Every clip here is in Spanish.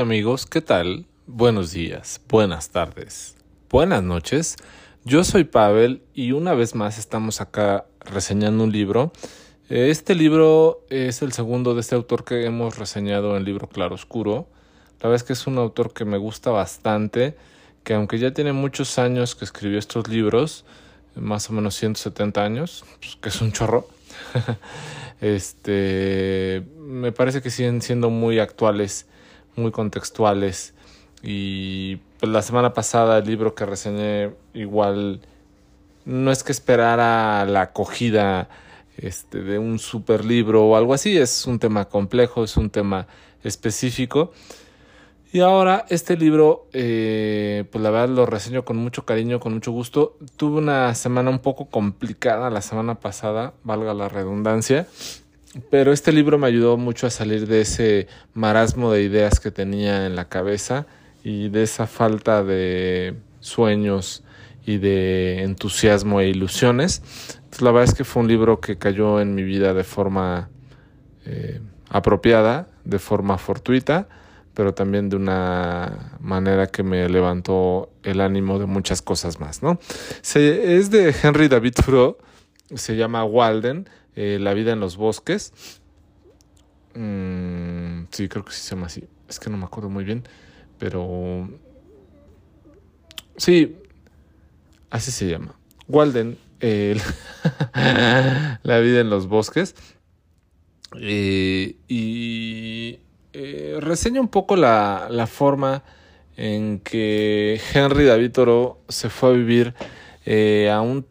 amigos, ¿qué tal? Buenos días, buenas tardes, buenas noches. Yo soy Pavel y una vez más estamos acá reseñando un libro. Este libro es el segundo de este autor que hemos reseñado en el libro Claroscuro. La verdad es que es un autor que me gusta bastante, que aunque ya tiene muchos años que escribió estos libros, más o menos 170 años, pues, que es un chorro, este, me parece que siguen siendo muy actuales muy contextuales. Y pues, la semana pasada el libro que reseñé igual no es que esperara la acogida este, de un super libro o algo así, es un tema complejo, es un tema específico. Y ahora este libro, eh, pues la verdad lo reseño con mucho cariño, con mucho gusto. Tuve una semana un poco complicada la semana pasada, valga la redundancia, pero este libro me ayudó mucho a salir de ese marasmo de ideas que tenía en la cabeza y de esa falta de sueños y de entusiasmo e ilusiones. la verdad es que fue un libro que cayó en mi vida de forma eh, apropiada, de forma fortuita, pero también de una manera que me levantó el ánimo de muchas cosas más, ¿no? es de Henry David Thoreau, se llama Walden, eh, la vida en los bosques. Mm, sí, creo que sí se llama así. Es que no me acuerdo muy bien, pero... Sí, así se llama. Walden, la vida en los bosques. Eh, y eh, reseña un poco la, la, forma en que Henry David Toro se fue a vivir a un,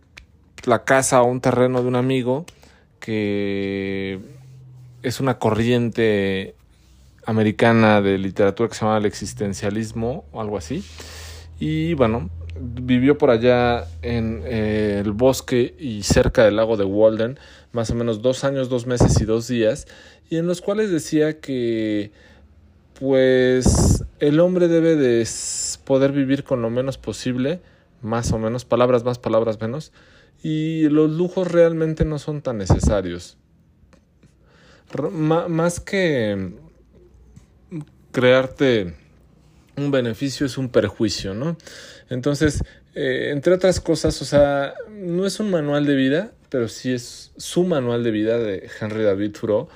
la casa o un terreno de un amigo que es una corriente americana de literatura que se llama el existencialismo o algo así. Y bueno, vivió por allá en eh, el bosque y cerca del lago de Walden, más o menos dos años, dos meses y dos días, y en los cuales decía que pues el hombre debe de poder vivir con lo menos posible, más o menos, palabras más, palabras menos, y los lujos realmente no son tan necesarios. más que crearte un beneficio es un perjuicio, ¿no? Entonces, eh, entre otras cosas, o sea, no es un manual de vida, pero sí es su manual de vida de Henry David Thoreau,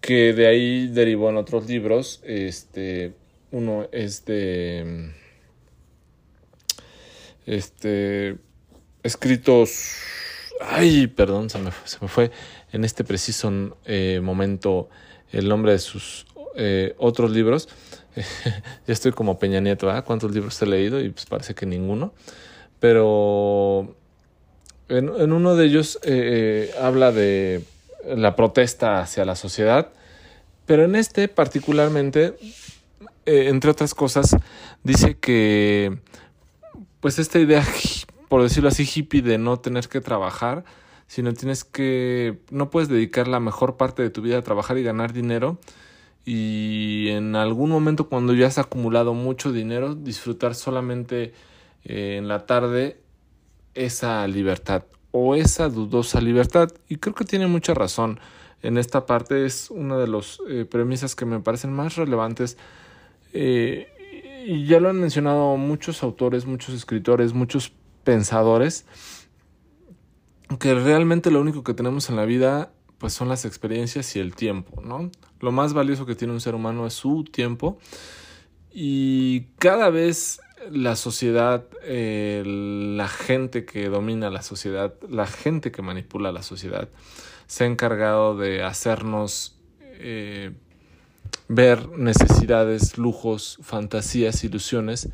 que de ahí derivó en otros libros. Este, uno es de, este, escritos... Ay, perdón, se me, se me fue en este preciso eh, momento el nombre de sus eh, otros libros. ya estoy como Peña Nieto. ¿Cuántos libros he leído? Y pues parece que ninguno. Pero en, en uno de ellos eh, habla de la protesta hacia la sociedad. Pero en este particularmente, entre otras cosas, dice que pues esta idea por decirlo así, hippie de no tener que trabajar, sino tienes que, no puedes dedicar la mejor parte de tu vida a trabajar y ganar dinero y en algún momento cuando ya has acumulado mucho dinero, disfrutar solamente eh, en la tarde esa libertad o esa dudosa libertad. Y creo que tiene mucha razón. En esta parte es una de las eh, premisas que me parecen más relevantes. Eh, y ya lo han mencionado muchos autores, muchos escritores, muchos pensadores que realmente lo único que tenemos en la vida pues son las experiencias y el tiempo, ¿no? Lo más valioso que tiene un ser humano es su tiempo y cada vez la sociedad, la gente que domina la sociedad, la gente que manipula la sociedad, se ha encargado de hacernos eh, ver necesidades, lujos, fantasías, ilusiones,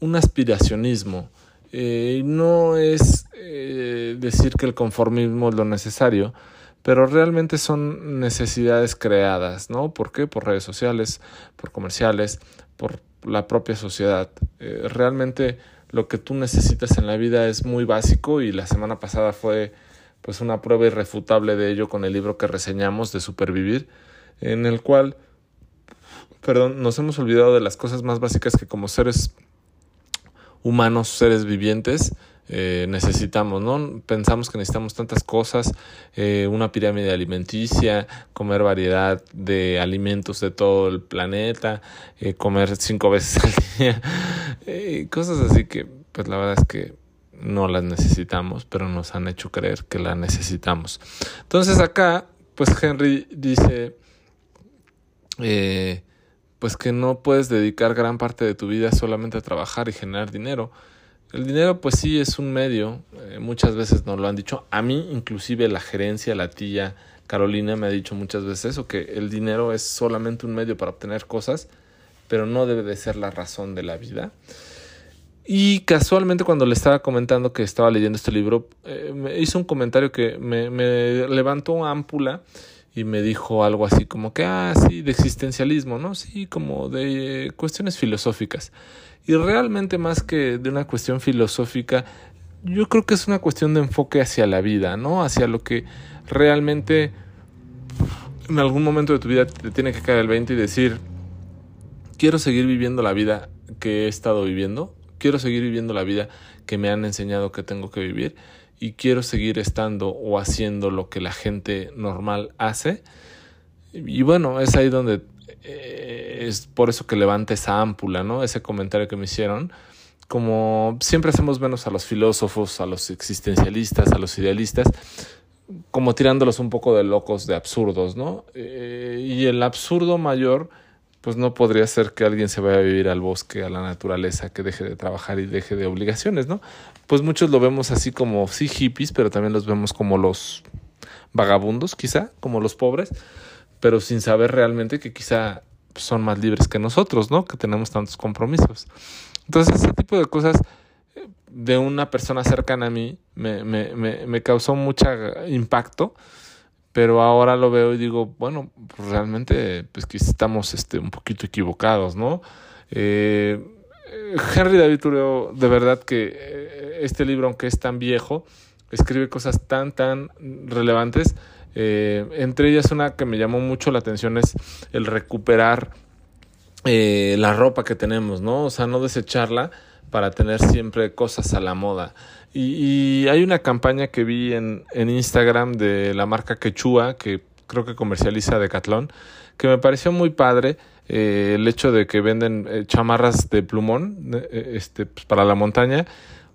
un aspiracionismo, eh, no es eh, decir que el conformismo es lo necesario, pero realmente son necesidades creadas, ¿no? ¿Por qué? Por redes sociales, por comerciales, por la propia sociedad. Eh, realmente lo que tú necesitas en la vida es muy básico y la semana pasada fue pues una prueba irrefutable de ello con el libro que reseñamos de Supervivir, en el cual, perdón, nos hemos olvidado de las cosas más básicas que como seres humanos, seres vivientes, eh, necesitamos, ¿no? Pensamos que necesitamos tantas cosas, eh, una pirámide alimenticia, comer variedad de alimentos de todo el planeta, eh, comer cinco veces al día, cosas así que, pues la verdad es que no las necesitamos, pero nos han hecho creer que las necesitamos. Entonces acá, pues Henry dice, pues que no puedes dedicar gran parte de tu vida solamente a trabajar y generar dinero, el dinero pues sí es un medio, eh, muchas veces nos lo han dicho, a mí inclusive la gerencia, la tía Carolina me ha dicho muchas veces eso, que el dinero es solamente un medio para obtener cosas, pero no debe de ser la razón de la vida. Y casualmente cuando le estaba comentando que estaba leyendo este libro, eh, me hizo un comentario que me, me levantó ámpula y me dijo algo así como que, ah, sí, de existencialismo, ¿no? Sí, como de cuestiones filosóficas. Y realmente más que de una cuestión filosófica, yo creo que es una cuestión de enfoque hacia la vida, ¿no? Hacia lo que realmente en algún momento de tu vida te tiene que caer el 20 y decir, quiero seguir viviendo la vida que he estado viviendo, quiero seguir viviendo la vida que me han enseñado que tengo que vivir y quiero seguir estando o haciendo lo que la gente normal hace. Y bueno, es ahí donde eh, es por eso que levanta esa ámpula, ¿no? Ese comentario que me hicieron. Como siempre hacemos menos a los filósofos, a los existencialistas, a los idealistas, como tirándolos un poco de locos, de absurdos, ¿no? Eh, y el absurdo mayor, pues no podría ser que alguien se vaya a vivir al bosque, a la naturaleza, que deje de trabajar y deje de obligaciones, ¿no? Pues muchos lo vemos así como, sí, hippies, pero también los vemos como los vagabundos, quizá, como los pobres pero sin saber realmente que quizá son más libres que nosotros, ¿no? Que tenemos tantos compromisos. Entonces, ese tipo de cosas eh, de una persona cercana a mí me, me, me, me causó mucho impacto, pero ahora lo veo y digo, bueno, pues realmente, pues que estamos este, un poquito equivocados, ¿no? Eh, Henry David Thoreau, de verdad que eh, este libro, aunque es tan viejo, escribe cosas tan, tan relevantes eh, entre ellas una que me llamó mucho la atención es el recuperar eh, la ropa que tenemos, ¿no? O sea, no desecharla para tener siempre cosas a la moda. Y, hay una campaña que vi en, en, Instagram de la marca Quechua, que creo que comercializa Decathlon, que me pareció muy padre. Eh, el hecho de que venden chamarras de plumón este, pues, para la montaña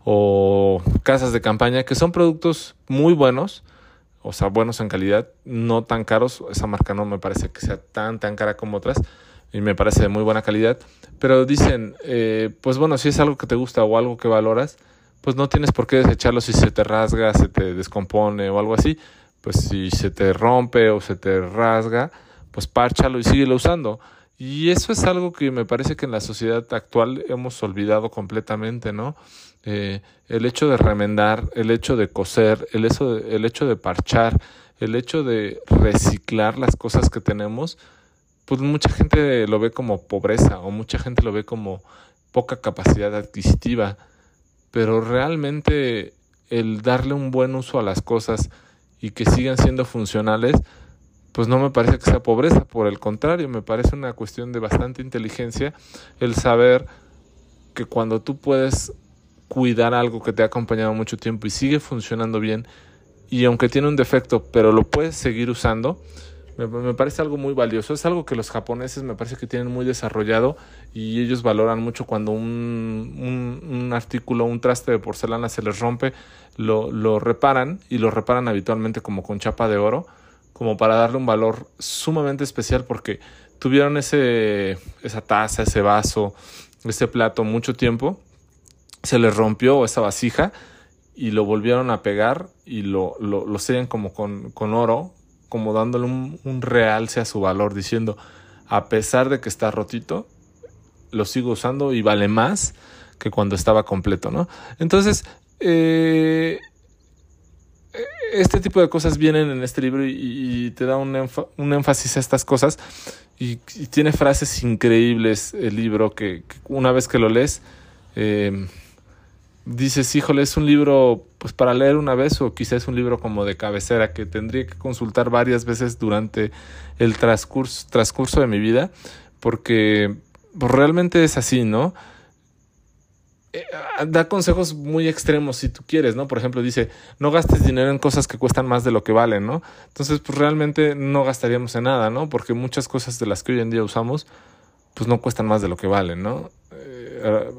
o casas de campaña, que son productos muy buenos, o sea, buenos en calidad, no tan caros. Esa marca no me parece que sea tan, tan cara como otras y me parece de muy buena calidad. Pero dicen, eh, pues bueno, si es algo que te gusta o algo que valoras, pues no tienes por qué desecharlo si se te rasga, se te descompone o algo así. Pues si se te rompe o se te rasga, pues párchalo y síguelo usando. Y eso es algo que me parece que en la sociedad actual hemos olvidado completamente, ¿no? Eh, el hecho de remendar, el hecho de coser, el hecho de, el hecho de parchar, el hecho de reciclar las cosas que tenemos, pues mucha gente lo ve como pobreza o mucha gente lo ve como poca capacidad adquisitiva, pero realmente el darle un buen uso a las cosas y que sigan siendo funcionales, pues no me parece que sea pobreza, por el contrario, me parece una cuestión de bastante inteligencia el saber que cuando tú puedes cuidar algo que te ha acompañado mucho tiempo y sigue funcionando bien y aunque tiene un defecto, pero lo puedes seguir usando, me, parece algo muy valioso. Es algo que los japoneses me parece que tienen muy desarrollado y ellos valoran mucho cuando un, un, artículo, un traste de porcelana se les rompe, lo, lo reparan y lo reparan habitualmente como con chapa de oro, como para darle un valor sumamente especial porque tuvieron ese, esa taza, ese vaso, ese plato mucho tiempo se les rompió esa vasija y lo volvieron a pegar y lo, lo, lo sellan como con, con, oro, como dándole un, realce a su valor, diciendo, a pesar de que está rotito, lo sigo usando y vale más que cuando estaba completo, ¿no? Entonces, eh, este tipo de cosas vienen en este libro y, te da un, un, énfasis a estas cosas y, tiene frases increíbles el libro que, que una vez que lo lees, eh, dices, híjole, es un libro pues para leer una vez o quizás un libro como de cabecera que tendría que consultar varias veces durante el transcurso, transcurso de mi vida, porque pues, realmente es así, ¿no? eh, da consejos muy extremos si tú quieres, ¿no? Por ejemplo, dice, no gastes dinero en cosas que cuestan más de lo que valen, ¿no? Entonces, pues realmente no gastaríamos en nada, ¿no? Porque muchas cosas de las que hoy en día usamos, pues no cuestan más de lo que valen, ¿no? Eh,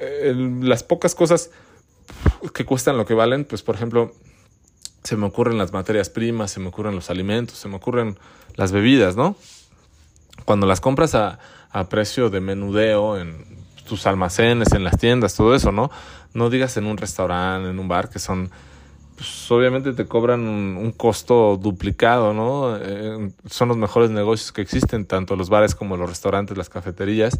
eh, las pocas cosas que cuestan lo que valen, pues por ejemplo, se me ocurren las materias primas, se me ocurren los alimentos, se me ocurren las bebidas, ¿no? Cuando las compras a, a precio de menudeo en tus almacenes, en las tiendas, todo eso, ¿no? No digas en un restaurante, en un bar, que son, pues obviamente te cobran un, costo duplicado, ¿no? Eh, son los mejores negocios que existen, tanto los bares como los restaurantes, las cafeterías.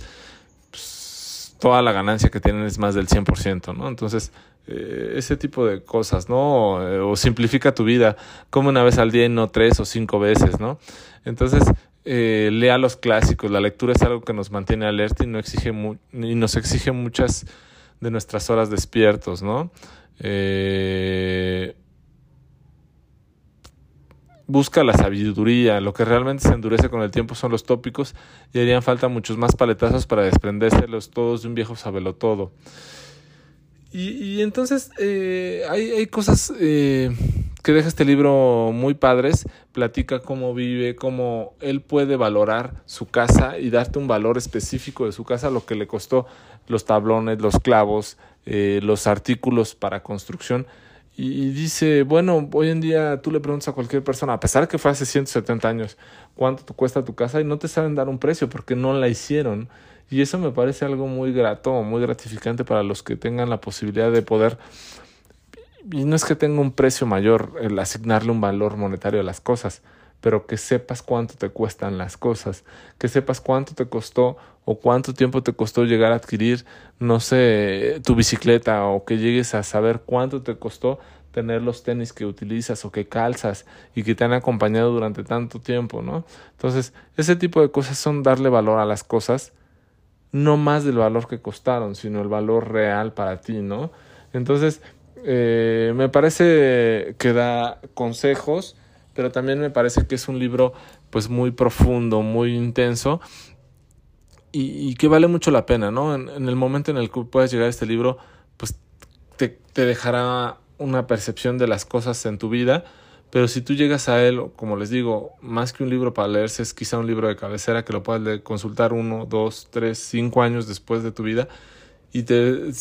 Toda la ganancia que tienen es más del 100%, ¿no? Entonces, eh, ese tipo de cosas, ¿no? O simplifica tu vida, como una vez al día y no tres o cinco veces, ¿no? Entonces, eh, lea los clásicos. La lectura es algo que nos mantiene alerta y, no exige y nos exige muchas de nuestras horas despiertos, ¿no? Eh, busca la sabiduría. Lo que realmente se endurece con el tiempo son los tópicos y harían falta muchos más paletazos para desprendérselos todos de un viejo sabelotodo. Y, y entonces eh, hay, hay, cosas eh, que deja este libro muy padres, platica cómo vive, cómo él puede valorar su casa y darte un valor específico de su casa, lo que le costó los tablones, los clavos, eh, los artículos para construcción. Y, dice, bueno, hoy en día tú le preguntas a cualquier persona, a pesar que fue hace 170 años, cuánto te cuesta tu casa y no te saben dar un precio porque no la hicieron. Y eso me parece algo muy grato, muy gratificante para los que tengan la posibilidad de poder y no es que tenga un precio mayor el asignarle un valor monetario a las cosas, pero que sepas cuánto te cuestan las cosas, que sepas cuánto te costó o cuánto tiempo te costó llegar a adquirir, no sé, tu bicicleta o que llegues a saber cuánto te costó tener los tenis que utilizas o que calzas y que te han acompañado durante tanto tiempo, ¿no? Entonces, ese tipo de cosas son darle valor a las cosas, no más del valor que costaron, sino el valor real para ti, ¿no? Entonces, eh, me parece que da consejos, pero también me parece que es un libro pues muy profundo, muy intenso y, que vale mucho la pena, ¿no? En, el momento en el que puedas llegar a este libro, pues te, te dejará una percepción de las cosas en tu vida, pero si tú llegas a él, como les digo, más que un libro para leerse, es quizá un libro de cabecera que lo puedas consultar uno, dos, tres, cinco años después de tu vida y te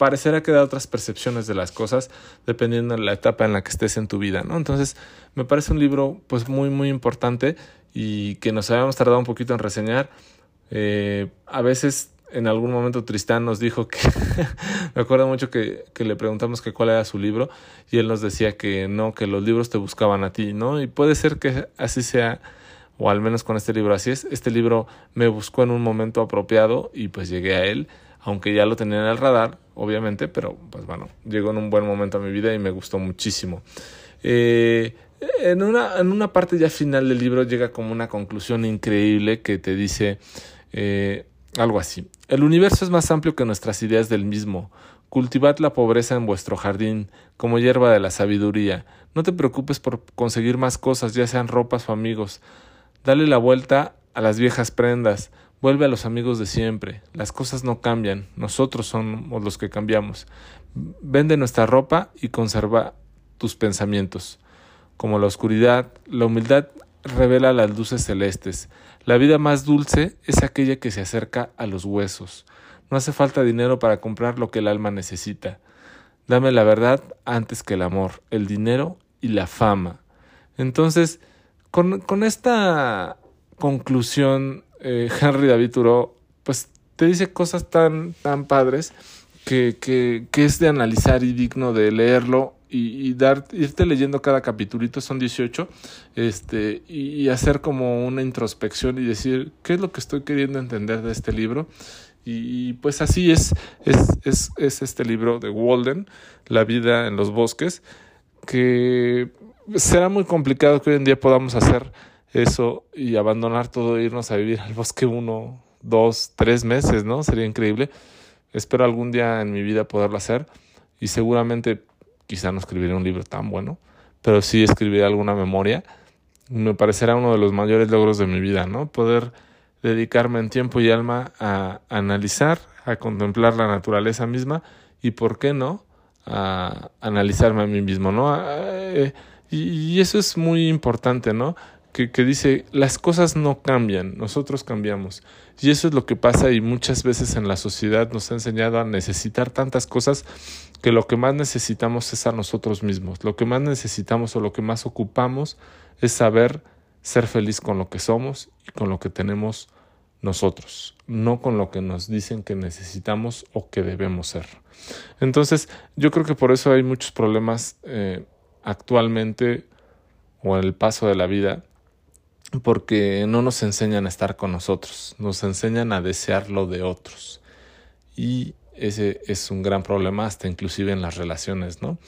parecerá que da otras percepciones de las cosas dependiendo de la etapa en la que estés en tu vida, ¿no? Entonces, me parece un libro pues muy muy importante y que nos habíamos tardado un poquito en reseñar. Eh, a veces en algún momento Tristán nos dijo que, me acuerdo mucho que, que, le preguntamos que cuál era su libro y él nos decía que no, que los libros te buscaban a ti, ¿no? Y puede ser que así sea, o al menos con este libro así es. Este libro me buscó en un momento apropiado y pues llegué a él aunque ya lo tenía en el radar, obviamente, pero pues bueno, llegó en un buen momento a mi vida y me gustó muchísimo. Eh, en, una, en una parte ya final del libro llega como una conclusión increíble que te dice eh, algo así. El universo es más amplio que nuestras ideas del mismo. Cultivad la pobreza en vuestro jardín, como hierba de la sabiduría. No te preocupes por conseguir más cosas, ya sean ropas o amigos. Dale la vuelta a las viejas prendas, Vuelve a los amigos de siempre. Las cosas no cambian, nosotros somos los que cambiamos. Vende nuestra ropa y conserva tus pensamientos. Como la oscuridad, la humildad revela las luces celestes. La vida más dulce es aquella que se acerca a los huesos. No hace falta dinero para comprar lo que el alma necesita. Dame la verdad antes que el amor, el dinero y la fama. Entonces, con, con esta conclusión eh, Henry David Thoreau, pues te dice cosas tan, tan padres que, que, que es de analizar y digno de leerlo y, dar, irte leyendo cada capitulito, son 18, este, y, hacer como una introspección y decir qué es lo que estoy queriendo entender de este libro. Y, pues así es, es, es, es, este libro de Walden, La vida en los bosques, que será muy complicado que hoy en día podamos hacer eso y abandonar todo e irnos a vivir al bosque uno, dos, tres meses, ¿no? Sería increíble. Espero algún día en mi vida poderlo hacer y seguramente quizá no escribiré un libro tan bueno, pero sí escribiré alguna memoria. Me parecerá uno de los mayores logros de mi vida, ¿no? Poder dedicarme en tiempo y alma a analizar, a contemplar la naturaleza misma y, ¿por qué no?, a analizarme a mí mismo, ¿no? Eh, y, eso es muy importante, ¿no? Que, dice, las cosas no cambian, nosotros cambiamos. Y eso es lo que pasa y muchas veces en la sociedad nos ha enseñado a necesitar tantas cosas que lo que más necesitamos es a nosotros mismos. Lo que más necesitamos o lo que más ocupamos es saber ser feliz con lo que somos y con lo que tenemos nosotros, no con lo que nos dicen que necesitamos o que debemos ser. Entonces, yo creo que por eso hay muchos problemas eh, actualmente o en el paso de la vida, porque no nos enseñan a estar con nosotros, nos enseñan a desear lo de otros. Y ese es un gran problema hasta inclusive en las relaciones, ¿no?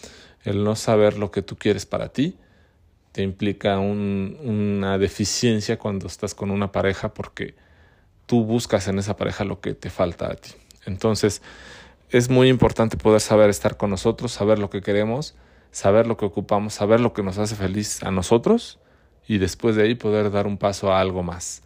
El no saber lo que tú quieres para ti te implica una deficiencia cuando estás con una pareja porque tú buscas en esa pareja lo que te falta a ti. Entonces, es muy importante poder saber estar con nosotros, saber lo que queremos, saber lo que ocupamos, saber lo que nos hace feliz a nosotros y después de ahí poder dar un paso a algo más.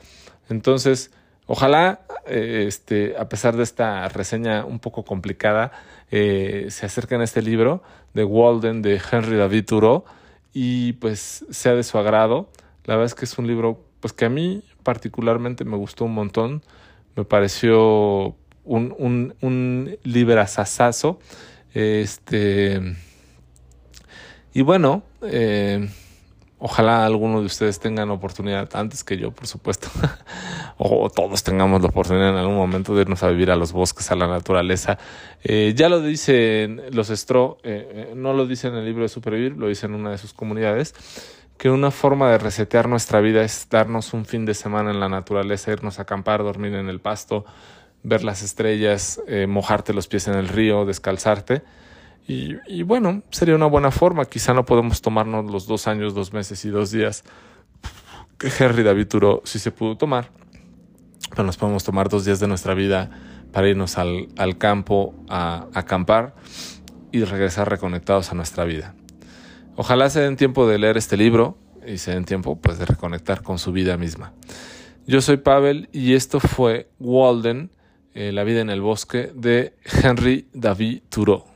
Entonces, ojalá, eh, este, a pesar de esta reseña un poco complicada, eh, se acerquen a este libro de Walden de Henry David Thoreau y pues sea de su agrado. La verdad es que es un libro pues que a mí particularmente me gustó un montón. Me pareció un, un, un librazazazo. Este. Y bueno, eh, ojalá alguno de ustedes tengan oportunidad, antes que yo, por supuesto, o todos tengamos la oportunidad en algún momento de irnos a vivir a los bosques, a la naturaleza. Eh, ya lo dicen los Stro, eh, no lo dicen en el libro de Supervivir, lo dicen en una de sus comunidades, que una forma de resetear nuestra vida es darnos un fin de semana en la naturaleza, irnos a acampar, dormir en el pasto, ver las estrellas, eh, mojarte los pies en el río, descalzarte. Y, bueno, sería una buena forma. Quizá no podemos tomarnos los dos años, dos meses y dos días que Henry David Thoreau sí se pudo tomar. Pero nos podemos tomar dos días de nuestra vida para irnos al, campo a, a acampar y regresar reconectados a nuestra vida. Ojalá se den tiempo de leer este libro y se den tiempo pues de reconectar con su vida misma. Yo soy Pavel y esto fue Walden, eh, La vida en el bosque de Henry David Thoreau.